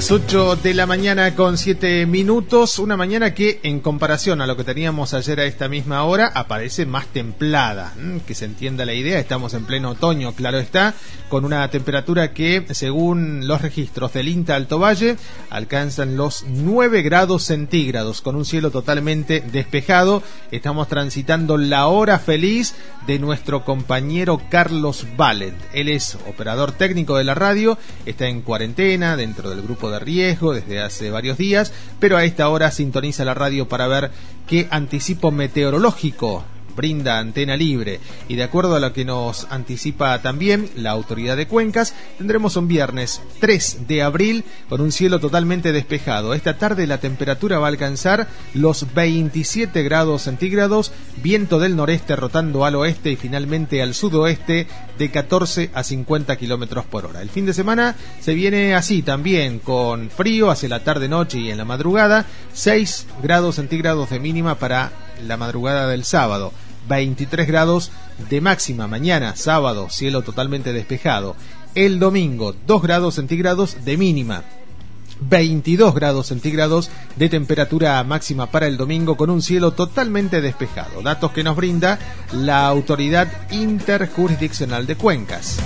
Las 8 de la mañana con 7 minutos, una mañana que en comparación a lo que teníamos ayer a esta misma hora aparece más templada, que se entienda la idea, estamos en pleno otoño, claro está, con una temperatura que según los registros del INTA Alto Valle alcanzan los 9 grados centígrados con un cielo totalmente despejado, estamos transitando la hora feliz de nuestro compañero Carlos Valent, él es operador técnico de la radio, está en cuarentena dentro del grupo de riesgo desde hace varios días, pero a esta hora sintoniza la radio para ver qué anticipo meteorológico brinda antena libre y de acuerdo a lo que nos anticipa también la autoridad de Cuencas, tendremos un viernes 3 de abril con un cielo totalmente despejado. Esta tarde la temperatura va a alcanzar los 27 grados centígrados, viento del noreste rotando al oeste y finalmente al sudoeste de 14 a 50 kilómetros por hora. El fin de semana se viene así también con frío hacia la tarde, noche y en la madrugada, 6 grados centígrados de mínima para la madrugada del sábado. 23 grados de máxima mañana, sábado, cielo totalmente despejado. El domingo, 2 grados centígrados de mínima. 22 grados centígrados de temperatura máxima para el domingo con un cielo totalmente despejado. Datos que nos brinda la Autoridad Interjurisdiccional de Cuencas.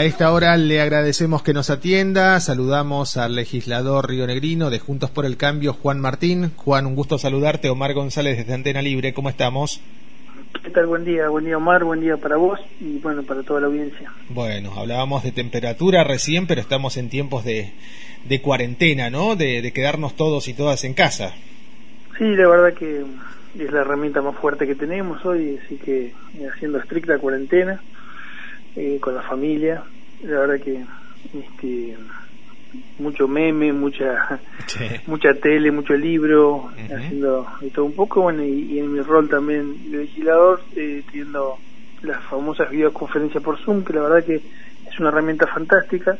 A esta hora le agradecemos que nos atienda. Saludamos al legislador rionegrino de Juntos por el Cambio, Juan Martín. Juan, un gusto saludarte. Omar González desde Antena Libre. ¿Cómo estamos? ¿Qué tal? Buen día. Buen día, Omar. Buen día para vos y bueno, para toda la audiencia. Bueno, hablábamos de temperatura recién, pero estamos en tiempos de, de cuarentena, ¿no? De, de quedarnos todos y todas en casa. Sí, la verdad que es la herramienta más fuerte que tenemos hoy, así que haciendo estricta cuarentena eh, con la familia. La verdad que este, mucho meme, mucha mucha tele, mucho libro, haciendo todo un poco, bueno, y, en mi rol también de legislador, eh, teniendo las famosas videoconferencias por Zoom, que la verdad que es una herramienta fantástica.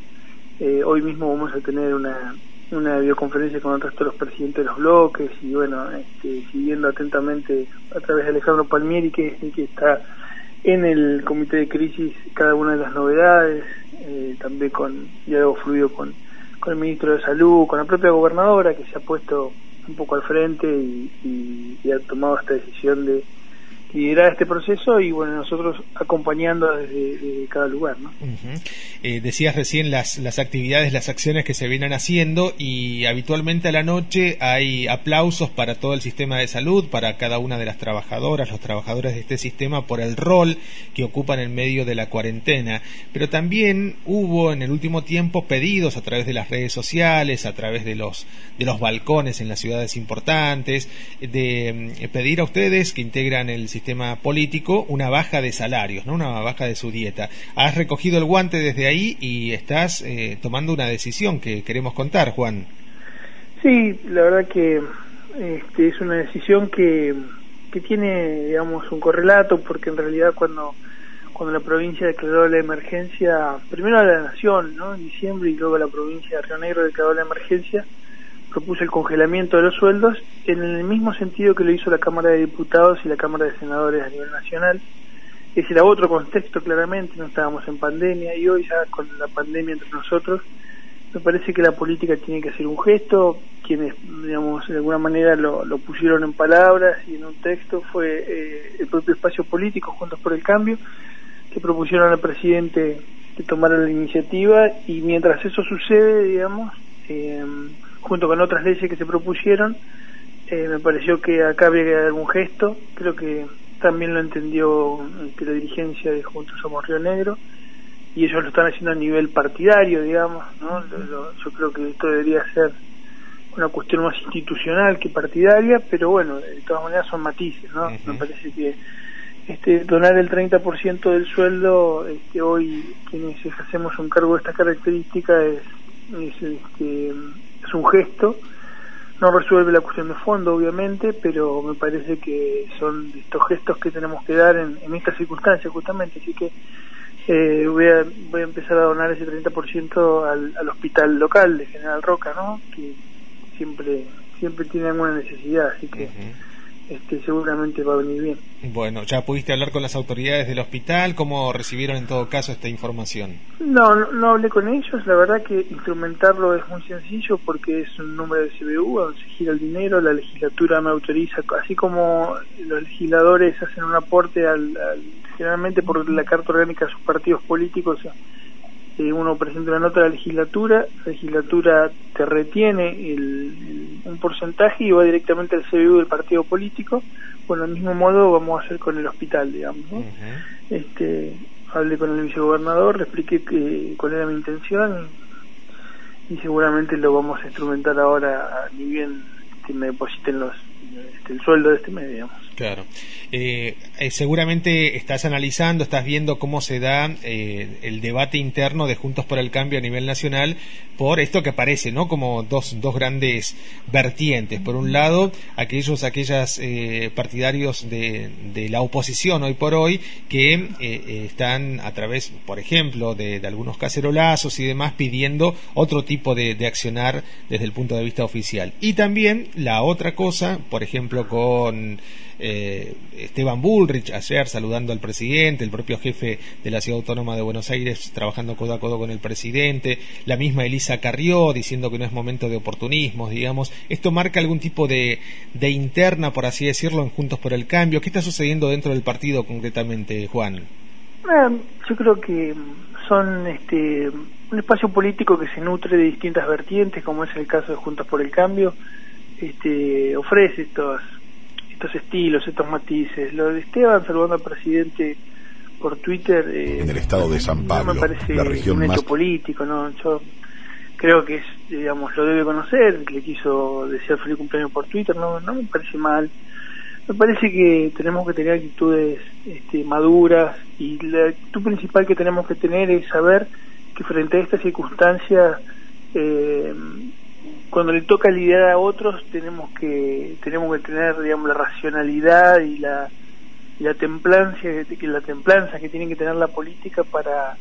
Eh, hoy mismo vamos a tener una, una videoconferencia con el resto de los presidentes de los bloques y bueno, este, siguiendo atentamente a través de Alejandro Palmieri, que, que está en el comité de crisis cada una de las novedades, eh, también con diálogo fluido con, con el ministro de Salud, con la propia gobernadora que se ha puesto un poco al frente y ha tomado esta decisión de, liderar este proceso y bueno, nosotros acompañando desde, cada lugar. ¿no? Eh, decías recién las, las actividades, las acciones que se vienen haciendo y habitualmente a la noche hay aplausos para todo el sistema de salud, para cada una de las trabajadoras, los trabajadores de este sistema por el rol que ocupan en medio de la cuarentena. Pero también hubo en el último tiempo pedidos a través de las redes sociales, a través de los, de los balcones en las ciudades importantes, de mm, pedir a ustedes que integran el sistema sistema político una baja de salarios, ¿no? una baja de su dieta. Has recogido el guante desde ahí y estás eh, tomando una decisión que queremos contar, Juan. Sí, la verdad que este, es una decisión que, que tiene, digamos, un correlato, porque en realidad cuando cuando la provincia declaró la emergencia, primero a la nación, ¿no? En diciembre y luego la provincia de Río Negro declaró la emergencia, propuso el congelamiento de los sueldos en el mismo sentido que lo hizo la Cámara de Diputados y la Cámara de Senadores a nivel nacional. Ese era otro contexto claramente, no estábamos en pandemia y hoy ya con la pandemia entre nosotros, me parece que la política tiene que hacer un gesto, quienes, digamos, de alguna manera lo, pusieron en palabras y en un texto fue eh, el propio espacio político, Juntos por el Cambio, que propusieron al presidente que tomara la iniciativa y mientras eso sucede, digamos, eh, junto con otras leyes que se propusieron, eh, me pareció que acá había que dar un gesto, creo que también lo entendió este, la dirigencia de Juntos Somos Río Negro, y ellos lo están haciendo a nivel partidario, digamos, ¿no? yo creo que esto debería ser una cuestión más institucional que partidaria, pero bueno, de todas maneras son matices, ¿no? Me parece que este, donar el 30% del sueldo, este, hoy quienes hacemos un cargo de esta característica es, es este, es un gesto, no resuelve la cuestión de fondo, obviamente, pero me parece que son estos gestos que tenemos que dar en, estas circunstancias, justamente. Así que eh, voy, a, voy a empezar a donar ese 30% al, al hospital local de General Roca, ¿no? Que siempre siempre tiene alguna necesidad, así que este, seguramente va a venir bien. Bueno, ¿ya pudiste hablar con las autoridades del hospital? ¿Cómo recibieron en todo caso esta información? No, no, hablé con ellos. La verdad que instrumentarlo es muy sencillo porque es un número de CBU, donde se gira el dinero, la legislatura me autoriza, así como los legisladores hacen un aporte al, generalmente por la carta orgánica de sus partidos políticos uno presenta una nota a la legislatura, la legislatura te retiene un porcentaje y va directamente al CBU del partido político. Bueno, del mismo modo vamos a hacer con el hospital, digamos. este, hablé con el vicegobernador, le expliqué que, cuál era mi intención y, seguramente lo vamos a instrumentar ahora, ni bien que me depositen los, este, el sueldo de este mes, digamos. Claro. Eh, eh, seguramente estás analizando, estás viendo cómo se da eh, el debate interno de Juntos por el Cambio a nivel nacional por esto que parece, ¿no? Como dos, dos grandes vertientes. Por un lado, aquellos, aquellas partidarios de, de, la oposición hoy por hoy que están a través, por ejemplo, de, algunos cacerolazos y demás pidiendo otro tipo de, de accionar desde el punto de vista oficial. Y también la otra cosa, por ejemplo, con eh, Esteban Bullrich ayer saludando al presidente, el propio jefe de la Ciudad Autónoma de Buenos Aires trabajando codo a codo con el presidente, la misma Elisa Carrió diciendo que no es momento de oportunismos, digamos. ¿Esto marca algún tipo de, interna, por así decirlo, en Juntos por el Cambio? ¿Qué está sucediendo dentro del partido concretamente, Juan? Eh, yo creo que son este, un espacio político que se nutre de distintas vertientes, como es el caso de Juntos por el Cambio, este, ofrece estos estos estilos, estos matices. Lo de Esteban saludando al presidente por Twitter. Eh, en el estado de San Pablo, me parece la región un hecho político, ¿no? Yo creo que es, digamos, lo debe conocer, le quiso desear feliz cumpleaños por Twitter, no, no me parece mal. Me parece que tenemos que tener actitudes este, maduras y la actitud principal que tenemos que tener es saber que frente a esta circunstancia eh, cuando le toca lidiar a otros tenemos que tenemos que tener digamos la racionalidad y la la templanza que la templanza que tiene que tener la política para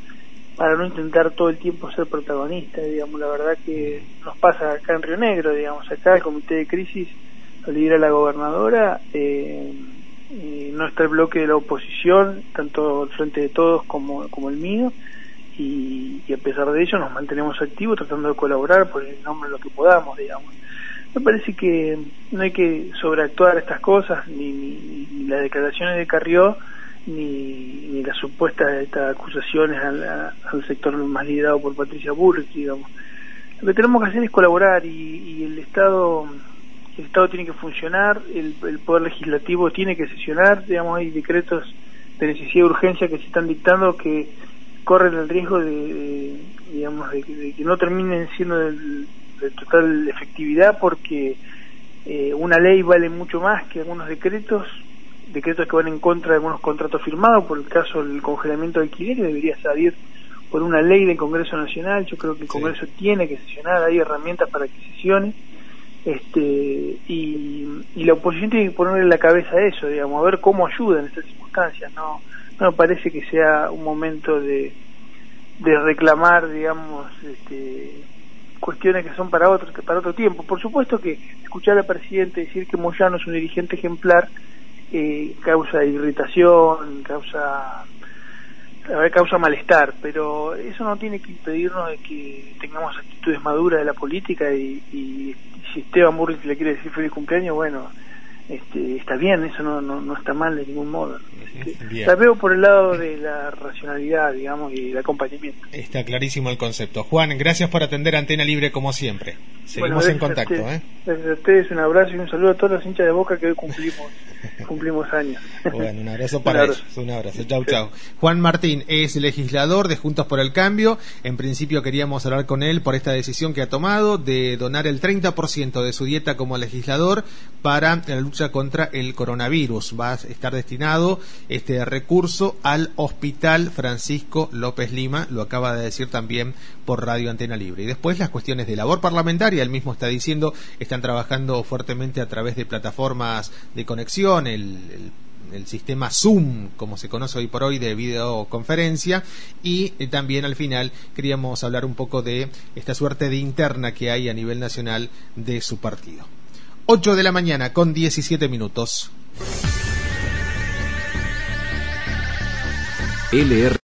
para no intentar todo el tiempo ser protagonista digamos. La verdad que nos pasa acá en Río Negro digamos acá el comité de crisis lo lidera la gobernadora eh, no está el bloque de la oposición tanto el frente de todos como como el mío y, a pesar de ello nos mantenemos activos tratando de colaborar por el nombre de lo que podamos, digamos. Me parece que no hay que sobreactuar estas cosas, ni, ni, las declaraciones de Carrió, ni, las supuestas estas acusaciones al, sector más liderado por Patricia Burke, digamos. Lo que tenemos que hacer es colaborar y, y el Estado el Estado tiene que funcionar, el, el Poder Legislativo tiene que sesionar, digamos, hay decretos de necesidad y urgencia que se están dictando que corren el riesgo de, digamos de, que no terminen siendo de, total efectividad porque eh, una ley vale mucho más que algunos decretos decretos que van en contra de algunos contratos firmados. Por el caso del congelamiento de alquiler debería salir por una ley del Congreso Nacional. Yo creo que el Congreso tiene que sesionar hay herramientas para que sesione. Este y, y la oposición tiene que ponerle en la cabeza eso digamos a ver cómo ayuda en estas circunstancias no no parece que sea un momento de, de reclamar, digamos, este, cuestiones que son para otro, para otro tiempo. Por supuesto que escuchar al presidente decir que Moyano es un dirigente ejemplar eh, causa irritación, causa causa malestar, pero eso no tiene que impedirnos de que tengamos actitudes maduras de la política y, y si Esteban Burris le quiere decir feliz cumpleaños, bueno, este, está bien, eso no, no, no está mal de ningún modo. Este, la veo por el lado de la racionalidad, digamos, y el acompañamiento. Está clarísimo el concepto. Juan, gracias por atender Antena Libre como siempre. Seguimos en contacto. ¿eh? Gracias a ustedes, un abrazo y un saludo a todos los hinchas de Boca que hoy cumplimos, cumplimos años. Bueno, un abrazo para ellos. Un abrazo. Chau, chau. Juan Martín es legislador de Juntos por el Cambio. En principio queríamos hablar con él por esta decisión que ha tomado de donar el 30% de su dieta como legislador para la lucha contra el coronavirus. Va a estar destinado este recurso al Hospital Francisco López Lima, lo acaba de decir también por Radio Antena Libre. Y después las cuestiones de labor parlamentaria, él mismo está diciendo, están trabajando fuertemente a través de plataformas de conexión, el el sistema Zoom, como se conoce hoy por hoy, de videoconferencia. Y eh, también al final queríamos hablar un poco de esta suerte de interna que hay a nivel nacional de su partido. 8 de la mañana con 17 minutos. LR